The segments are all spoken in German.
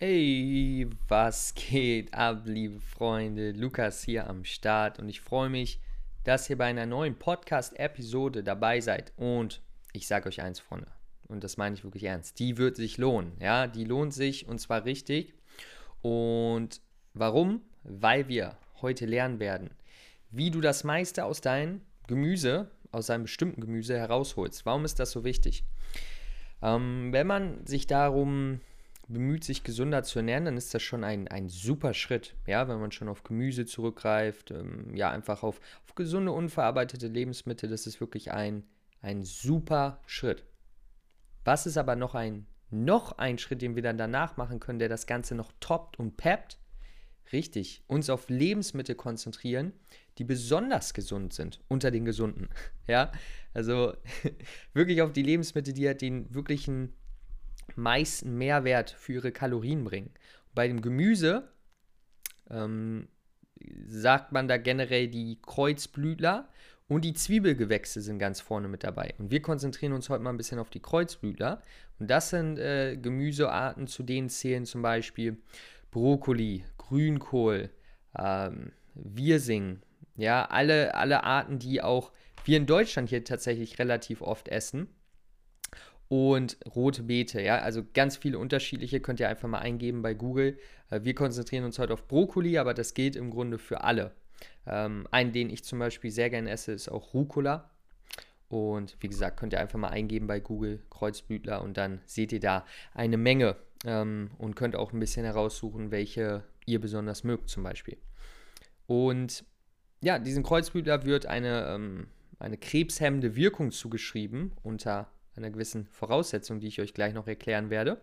Hey, was geht ab, liebe Freunde? Lukas hier am Start und ich freue mich, dass ihr bei einer neuen Podcast-Episode dabei seid. Und ich sage euch eins, Freunde, und das meine ich wirklich ernst: die wird sich lohnen. Ja, die lohnt sich und zwar richtig. Und warum? Weil wir heute lernen werden, wie du das meiste aus deinem Gemüse, aus einem bestimmten Gemüse herausholst. Warum ist das so wichtig? Ähm, wenn man sich darum bemüht, sich gesünder zu ernähren, dann ist das schon ein, ein super Schritt. Ja, wenn man schon auf Gemüse zurückgreift, ähm, ja, einfach auf, auf gesunde, unverarbeitete Lebensmittel, das ist wirklich ein, ein super Schritt. Was ist aber noch ein, noch ein Schritt, den wir dann danach machen können, der das Ganze noch toppt und peppt? Richtig, uns auf Lebensmittel konzentrieren, die besonders gesund sind unter den gesunden. Ja, also wirklich auf die Lebensmittel, die halt den wirklichen meisten Mehrwert für ihre Kalorien bringen. Bei dem Gemüse ähm, sagt man da generell die Kreuzblütler und die Zwiebelgewächse sind ganz vorne mit dabei. Und wir konzentrieren uns heute mal ein bisschen auf die Kreuzblütler. Und das sind äh, Gemüsearten, zu denen zählen zum Beispiel Brokkoli, Grünkohl, ähm, Wirsing, ja, alle, alle Arten, die auch wir in Deutschland hier tatsächlich relativ oft essen und rote Beete. Ja, also ganz viele unterschiedliche könnt ihr einfach mal eingeben bei Google. Äh, wir konzentrieren uns heute auf Brokkoli, aber das gilt im Grunde für alle. Ähm, einen, den ich zum Beispiel sehr gerne esse, ist auch Rucola. Und wie gesagt, könnt ihr einfach mal eingeben bei Google Kreuzblütler und dann seht ihr da eine Menge ähm, und könnt auch ein bisschen heraussuchen, welche ihr besonders mögt zum Beispiel. Und ja, diesem Kreuzblütler wird eine, ähm, eine krebshemmende Wirkung zugeschrieben unter einer gewissen Voraussetzung, die ich euch gleich noch erklären werde.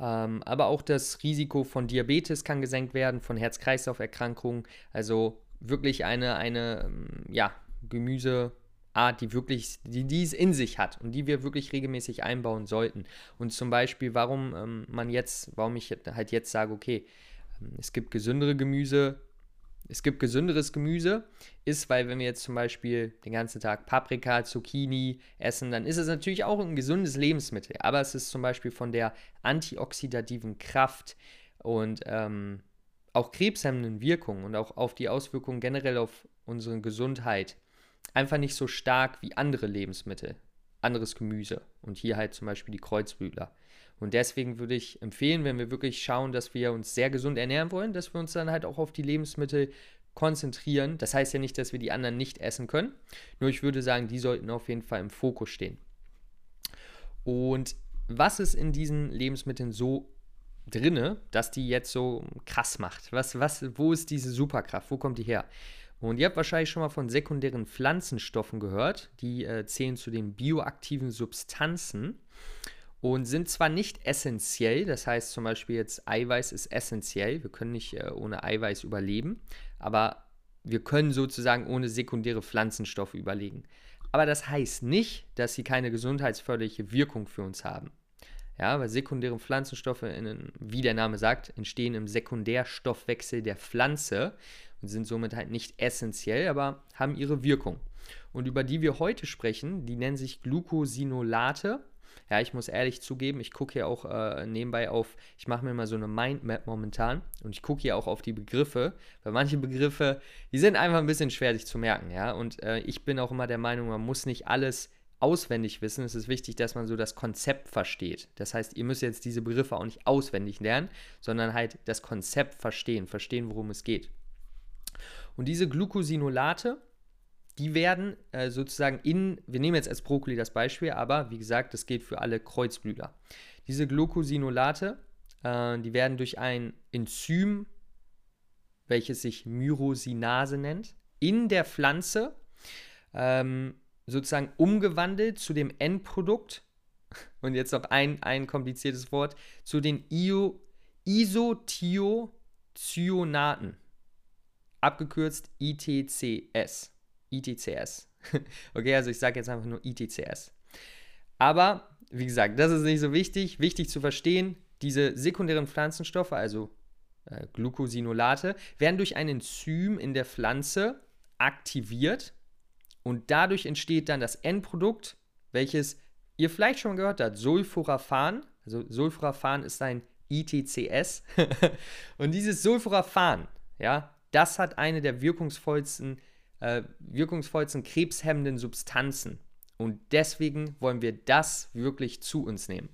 Ähm, aber auch das Risiko von Diabetes kann gesenkt werden, von Herz-Kreislauf-Erkrankungen. Also wirklich eine, eine ähm, ja, Gemüseart, die wirklich, die dies in sich hat und die wir wirklich regelmäßig einbauen sollten. Und zum Beispiel, warum ähm, man jetzt, warum ich halt jetzt sage, okay, ähm, es gibt gesündere Gemüse, es gibt gesünderes Gemüse, ist, weil wenn wir jetzt zum Beispiel den ganzen Tag Paprika, Zucchini essen, dann ist es natürlich auch ein gesundes Lebensmittel. Aber es ist zum Beispiel von der antioxidativen Kraft und ähm, auch krebshemmenden Wirkung und auch auf die Auswirkungen generell auf unsere Gesundheit einfach nicht so stark wie andere Lebensmittel, anderes Gemüse. Und hier halt zum Beispiel die Kreuzblütler. Und deswegen würde ich empfehlen, wenn wir wirklich schauen, dass wir uns sehr gesund ernähren wollen, dass wir uns dann halt auch auf die Lebensmittel konzentrieren. Das heißt ja nicht, dass wir die anderen nicht essen können. Nur ich würde sagen, die sollten auf jeden Fall im Fokus stehen. Und was ist in diesen Lebensmitteln so drinne, dass die jetzt so krass macht? Was, was, wo ist diese Superkraft? Wo kommt die her? Und ihr habt wahrscheinlich schon mal von sekundären Pflanzenstoffen gehört. Die äh, zählen zu den bioaktiven Substanzen und sind zwar nicht essentiell, das heißt zum Beispiel jetzt Eiweiß ist essentiell, wir können nicht äh, ohne Eiweiß überleben, aber wir können sozusagen ohne sekundäre Pflanzenstoffe überlegen. Aber das heißt nicht, dass sie keine gesundheitsförderliche Wirkung für uns haben. Ja, weil sekundäre Pflanzenstoffe, in, wie der Name sagt, entstehen im Sekundärstoffwechsel der Pflanze und sind somit halt nicht essentiell, aber haben ihre Wirkung. Und über die wir heute sprechen, die nennen sich Glucosinolate ja, ich muss ehrlich zugeben, ich gucke hier auch äh, nebenbei auf, ich mache mir mal so eine Mindmap momentan und ich gucke hier auch auf die Begriffe, weil manche Begriffe, die sind einfach ein bisschen schwer sich zu merken, ja. Und äh, ich bin auch immer der Meinung, man muss nicht alles auswendig wissen. Es ist wichtig, dass man so das Konzept versteht. Das heißt, ihr müsst jetzt diese Begriffe auch nicht auswendig lernen, sondern halt das Konzept verstehen, verstehen, worum es geht. Und diese Glucosinolate, die werden äh, sozusagen in, wir nehmen jetzt als Brokkoli das Beispiel, aber wie gesagt, das gilt für alle Kreuzblüter. Diese Glucosinolate, äh, die werden durch ein Enzym, welches sich Myrosinase nennt, in der Pflanze ähm, sozusagen umgewandelt zu dem Endprodukt, und jetzt noch ein, ein kompliziertes Wort, zu den Io, Isothiocyanaten, abgekürzt ITCS. ITCS. okay, also ich sage jetzt einfach nur ITCS. Aber, wie gesagt, das ist nicht so wichtig. Wichtig zu verstehen, diese sekundären Pflanzenstoffe, also äh, Glucosinolate, werden durch ein Enzym in der Pflanze aktiviert und dadurch entsteht dann das Endprodukt, welches ihr vielleicht schon gehört habt, Sulforaphan. Also Sulforaphan ist ein ITCS. und dieses Sulforaphan, ja, das hat eine der wirkungsvollsten, äh, wirkungsvollsten krebshemmenden Substanzen. Und deswegen wollen wir das wirklich zu uns nehmen.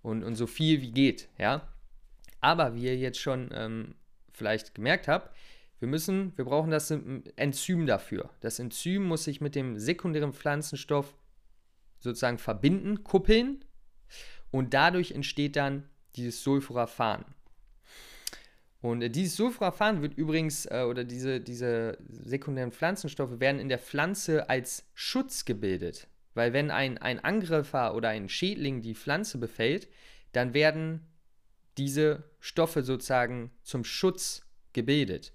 Und, und so viel wie geht, ja. Aber wie ihr jetzt schon ähm, vielleicht gemerkt habt, wir müssen, wir brauchen das Enzym dafür. Das Enzym muss sich mit dem sekundären Pflanzenstoff sozusagen verbinden, kuppeln und dadurch entsteht dann dieses Sulforaphan. Und äh, dieses Sulforaphan wird übrigens, äh, oder diese, diese sekundären Pflanzenstoffe werden in der Pflanze als Schutz gebildet. Weil wenn ein, ein Angreifer oder ein Schädling die Pflanze befällt, dann werden diese Stoffe sozusagen zum Schutz gebildet.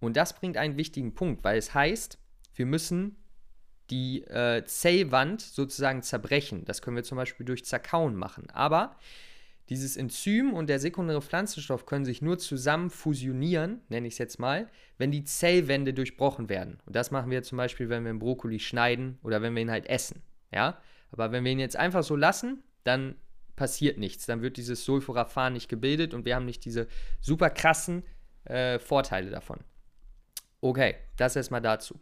Und das bringt einen wichtigen Punkt, weil es heißt, wir müssen die äh, Zellwand sozusagen zerbrechen. Das können wir zum Beispiel durch Zerkauen machen. Aber dieses Enzym und der sekundäre Pflanzenstoff können sich nur zusammen fusionieren, nenne ich es jetzt mal, wenn die Zellwände durchbrochen werden. Und das machen wir zum Beispiel, wenn wir einen Brokkoli schneiden oder wenn wir ihn halt essen. Ja? Aber wenn wir ihn jetzt einfach so lassen, dann passiert nichts. Dann wird dieses Sulforaphan nicht gebildet und wir haben nicht diese super krassen äh, Vorteile davon. Okay, das erstmal dazu.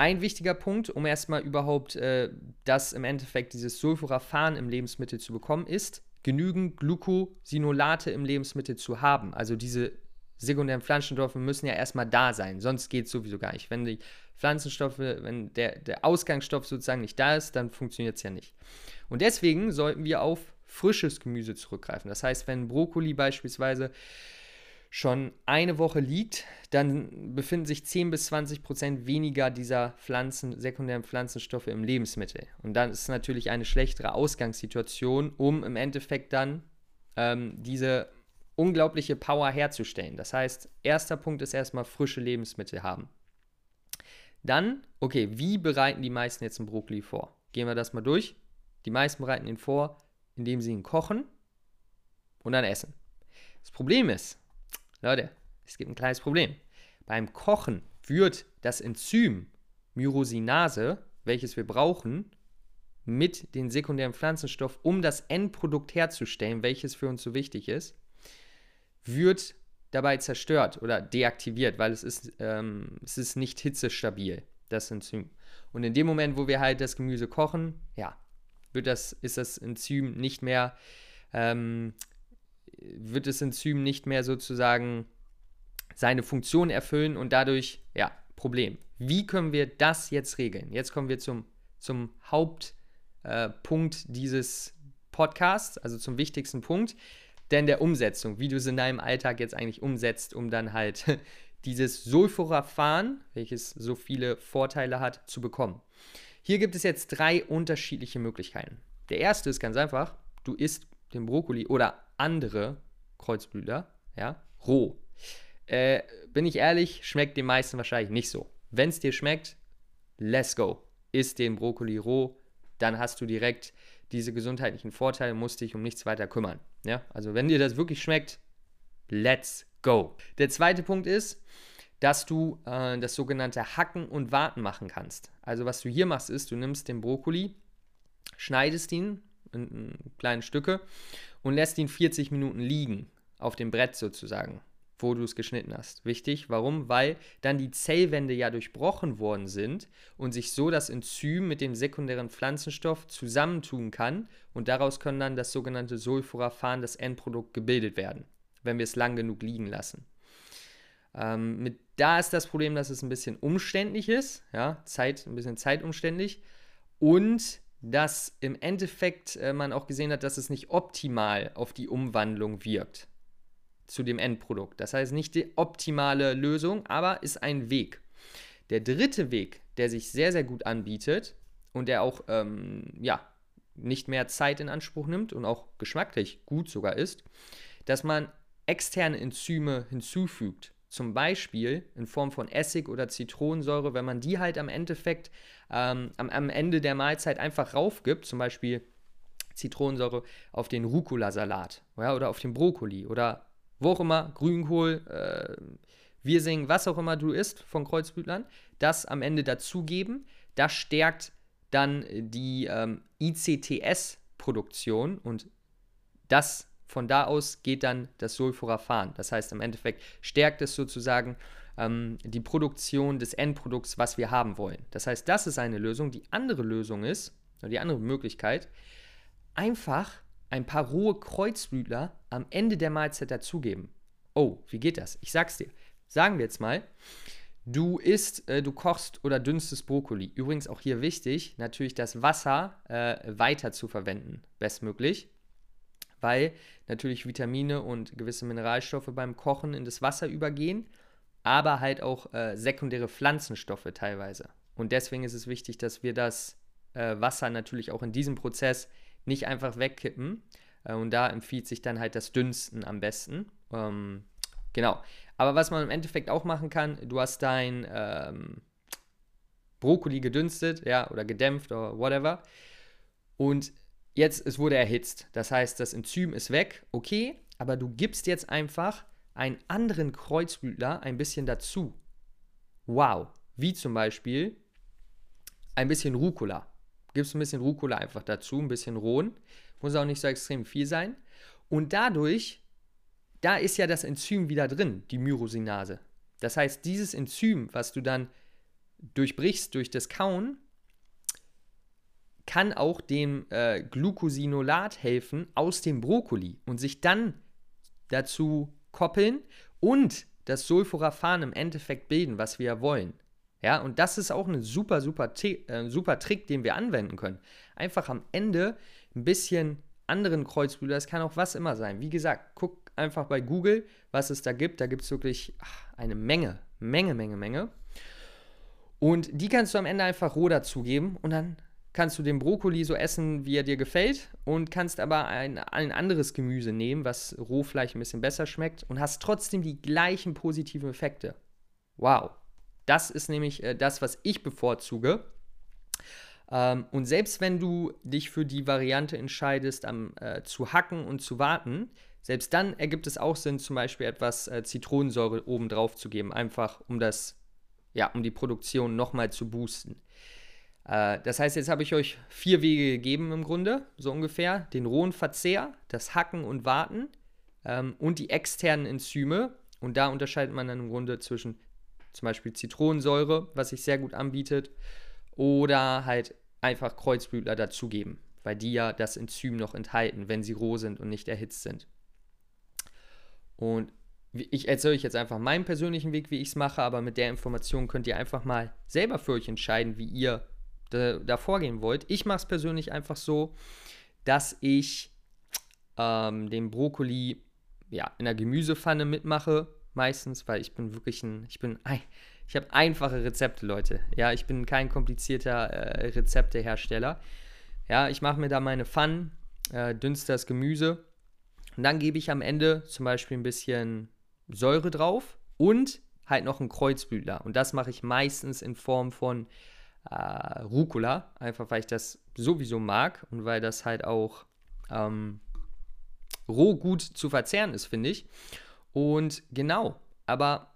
Ein wichtiger Punkt, um erstmal überhaupt äh, das im Endeffekt, dieses Sulforaphan im Lebensmittel zu bekommen, ist, genügend Glucosinolate im Lebensmittel zu haben. Also diese sekundären Pflanzenstoffe müssen ja erstmal da sein, sonst geht es sowieso gar nicht. Wenn die Pflanzenstoffe, wenn der, der Ausgangsstoff sozusagen nicht da ist, dann funktioniert es ja nicht. Und deswegen sollten wir auf frisches Gemüse zurückgreifen. Das heißt, wenn Brokkoli beispielsweise schon eine Woche liegt, dann befinden sich 10 bis 20 Prozent weniger dieser Pflanzen, sekundären Pflanzenstoffe im Lebensmittel. Und dann ist es natürlich eine schlechtere Ausgangssituation, um im Endeffekt dann ähm, diese unglaubliche Power herzustellen. Das heißt, erster Punkt ist erstmal frische Lebensmittel haben. Dann, okay, wie bereiten die meisten jetzt einen Brokkoli vor? Gehen wir das mal durch. Die meisten bereiten ihn vor, indem sie ihn kochen und dann essen. Das Problem ist, Leute, es gibt ein kleines Problem. Beim Kochen wird das Enzym Myrosinase, welches wir brauchen, mit dem sekundären Pflanzenstoff, um das Endprodukt herzustellen, welches für uns so wichtig ist, wird dabei zerstört oder deaktiviert, weil es ist, ähm, es ist nicht hitzestabil, das Enzym. Und in dem Moment, wo wir halt das Gemüse kochen, ja, wird das, ist das Enzym nicht mehr ähm, wird das Enzym nicht mehr sozusagen seine Funktion erfüllen und dadurch, ja, Problem. Wie können wir das jetzt regeln? Jetzt kommen wir zum, zum Hauptpunkt äh, dieses Podcasts, also zum wichtigsten Punkt, denn der Umsetzung, wie du es in deinem Alltag jetzt eigentlich umsetzt, um dann halt dieses Sulforaphan, welches so viele Vorteile hat, zu bekommen. Hier gibt es jetzt drei unterschiedliche Möglichkeiten. Der erste ist ganz einfach, du isst den Brokkoli oder andere Kreuzblüter, ja, roh. Äh, bin ich ehrlich, schmeckt den meisten wahrscheinlich nicht so. Wenn es dir schmeckt, let's go. Isst den Brokkoli roh, dann hast du direkt diese gesundheitlichen Vorteile, musst dich um nichts weiter kümmern. Ja, also wenn dir das wirklich schmeckt, let's go. Der zweite Punkt ist, dass du äh, das sogenannte Hacken und Warten machen kannst. Also was du hier machst, ist, du nimmst den Brokkoli, schneidest ihn in, in kleine Stücke und lässt ihn 40 Minuten liegen, auf dem Brett sozusagen, wo du es geschnitten hast. Wichtig, warum? Weil dann die Zellwände ja durchbrochen worden sind und sich so das Enzym mit dem sekundären Pflanzenstoff zusammentun kann und daraus können dann das sogenannte Sulforaphan, das Endprodukt, gebildet werden, wenn wir es lang genug liegen lassen. Ähm, mit, da ist das Problem, dass es ein bisschen umständlich ist, ja, Zeit, ein bisschen zeitumständlich und dass im Endeffekt äh, man auch gesehen hat, dass es nicht optimal auf die Umwandlung wirkt zu dem Endprodukt. Das heißt nicht die optimale Lösung, aber ist ein Weg. Der dritte Weg, der sich sehr, sehr gut anbietet und der auch ähm, ja, nicht mehr Zeit in Anspruch nimmt und auch geschmacklich gut sogar ist, dass man externe Enzyme hinzufügt. Zum Beispiel in Form von Essig oder Zitronensäure, wenn man die halt am Endeffekt ähm, am, am, Ende der Mahlzeit einfach raufgibt, zum Beispiel Zitronensäure auf den Rucola-Salat ja, oder auf den Brokkoli oder wo auch immer, Grünkohl, äh, Wirsing, was auch immer du isst von Kreuzblütlern, das am Ende dazugeben. Das stärkt dann die ähm, ICTS-Produktion und das von da aus geht dann das Sulforaphan. Das heißt, im Endeffekt stärkt es sozusagen ähm, die Produktion des Endprodukts, was wir haben wollen. Das heißt, das ist eine Lösung. Die andere Lösung ist, oder die andere Möglichkeit, einfach ein paar rohe Kreuzblütler am Ende der Mahlzeit dazugeben. Oh, wie geht das? Ich sag's dir. Sagen wir jetzt mal, du isst, äh, du kochst oder dünstest Brokkoli. Übrigens auch hier wichtig, natürlich das Wasser äh, weiter zu verwenden, bestmöglich, weil natürlich Vitamine und gewisse Mineralstoffe beim Kochen in das Wasser übergehen, aber halt auch äh, sekundäre Pflanzenstoffe teilweise. Und deswegen ist es wichtig, dass wir das äh, Wasser natürlich auch in diesem Prozess nicht einfach wegkippen. Äh, und da empfiehlt sich dann halt das Dünsten am besten. Ähm, genau. Aber was man im Endeffekt auch machen kann, du hast dein ähm, Brokkoli gedünstet, ja, oder gedämpft oder whatever. Und jetzt, es wurde erhitzt. Das heißt, das Enzym ist weg, okay, aber du gibst jetzt einfach einen anderen Kreuzblütler ein bisschen dazu. Wow. Wie zum Beispiel ein bisschen Rucola gibst ein bisschen Rucola einfach dazu, ein bisschen rohen. Muss auch nicht so extrem viel sein. Und dadurch, da ist ja das Enzym wieder drin, die Myrosinase. Das heißt, dieses Enzym, was du dann durchbrichst durch das Kauen, kann auch dem äh, Glucosinolat helfen aus dem Brokkoli und sich dann dazu koppeln und das Sulforaphan im Endeffekt bilden, was wir ja wollen. Ja, und das ist auch ein super, super, äh, super Trick, den wir anwenden können. Einfach am Ende ein bisschen anderen Kreuzblüter, das kann auch was immer sein. Wie gesagt, guck einfach bei Google, was es da gibt. Da gibt es wirklich ach, eine Menge, Menge, Menge, Menge. Und die kannst du am Ende einfach roh dazugeben und dann kannst du den Brokkoli so essen, wie er dir gefällt und kannst aber ein, ein anderes Gemüse nehmen, was roh vielleicht ein bisschen besser schmeckt und hast trotzdem die gleichen positiven Effekte. Wow. Das ist nämlich äh, das, was ich bevorzuge. Ähm, und selbst wenn du dich für die Variante entscheidest, am, äh, zu hacken und zu warten, selbst dann ergibt es auch Sinn, zum Beispiel etwas äh, Zitronensäure oben drauf zu geben, einfach um das, ja, um die Produktion nochmal zu boosten. Äh, das heißt, jetzt habe ich euch vier Wege gegeben im Grunde, so ungefähr. Den rohen Verzehr, das Hacken und Warten ähm, und die externen Enzyme. Und da unterscheidet man dann im Grunde zwischen zum Beispiel Zitronensäure, was sich sehr gut anbietet, oder halt einfach Kreuzblütler dazugeben, weil die ja das Enzym noch enthalten, wenn sie roh sind und nicht erhitzt sind. Und ich erzähle euch jetzt einfach meinen persönlichen Weg, wie ich es mache, aber mit der Information könnt ihr einfach mal selber für euch entscheiden, wie ihr da, vorgehen wollt. Ich mache es persönlich einfach so, dass ich ähm, den Brokkoli ja, in der Gemüsepfanne mitmache, meistens, weil ich bin wirklich ein, ich bin, ich habe einfache Rezepte, Leute. Ja, ich bin kein komplizierter äh, Rezeptehersteller. Ja, ich mache mir da meine Pfannen, äh, dünste das Gemüse und dann gebe ich am Ende zum Beispiel ein bisschen Säure drauf und halt noch einen Kreuzblütler. Und das mache ich meistens in Form von äh, Rucola, einfach weil ich das sowieso mag und weil das halt auch ähm, roh gut zu verzehren ist, finde ich. Und genau, aber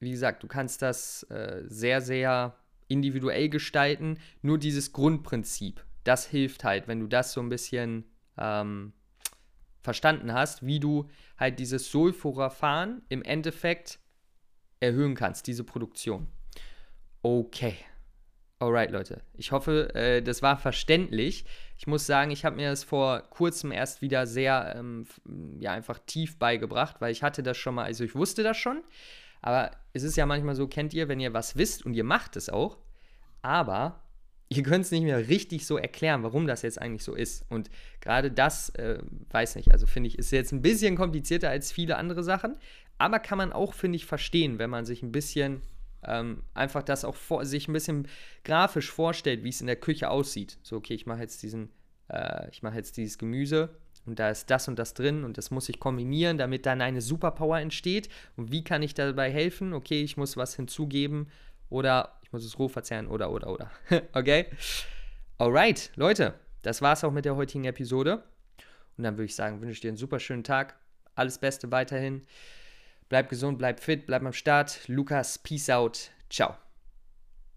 wie gesagt, du kannst das äh, sehr, sehr individuell gestalten. Nur dieses Grundprinzip, das hilft halt, wenn du das so ein bisschen ähm, verstanden hast, wie du halt dieses Sulforaphan im Endeffekt erhöhen kannst, diese Produktion. Okay. Alright, Leute. Ich hoffe, äh, das war verständlich. Ich muss sagen, ich habe mir das vor kurzem erst wieder sehr, ähm, ja, einfach tief beigebracht, weil ich hatte das schon mal, also ich wusste das schon, aber es ist ja manchmal so, kennt ihr, wenn ihr was wisst und ihr macht es auch, aber ihr könnt es nicht mehr richtig so erklären, warum das jetzt eigentlich so ist. Und gerade das, äh, weiß nicht, also finde ich, ist jetzt ein bisschen komplizierter als viele andere Sachen, aber kann man auch, finde ich, verstehen, wenn man sich ein bisschen ähm, einfach das auch vor, sich ein bisschen grafisch vorstellt, wie es in der Küche aussieht. So, okay, ich mache jetzt diesen, äh, ich mache jetzt dieses Gemüse und da ist das und das drin und das muss ich kombinieren, damit dann eine Superpower entsteht. Und wie kann ich dabei helfen? Okay, ich muss was hinzugeben oder ich muss es roh verzehren oder oder oder. okay? Alright, Leute, das war's auch mit der heutigen Episode. Und dann würde ich sagen, wünsche ich dir einen super schönen Tag. Alles Beste weiterhin. Bleib gesund, bleib fit, bleib am Start. Lukas, peace out. Ciao.